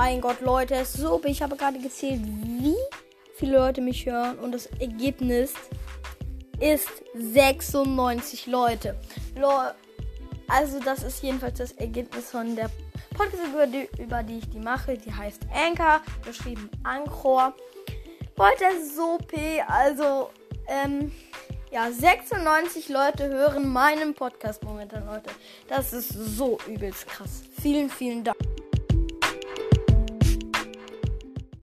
Mein Gott, Leute, es ist so. Ich habe gerade gezählt, wie viele Leute mich hören. Und das Ergebnis ist 96 Leute. Also, das ist jedenfalls das Ergebnis von der Podcast, über die, über die ich die mache. Die heißt Anchor, geschrieben Anchor. Leute, es ist so P. Also, ähm. Ja, 96 Leute hören meinen Podcast momentan, Leute. Das ist so übelst krass. Vielen, vielen Dank.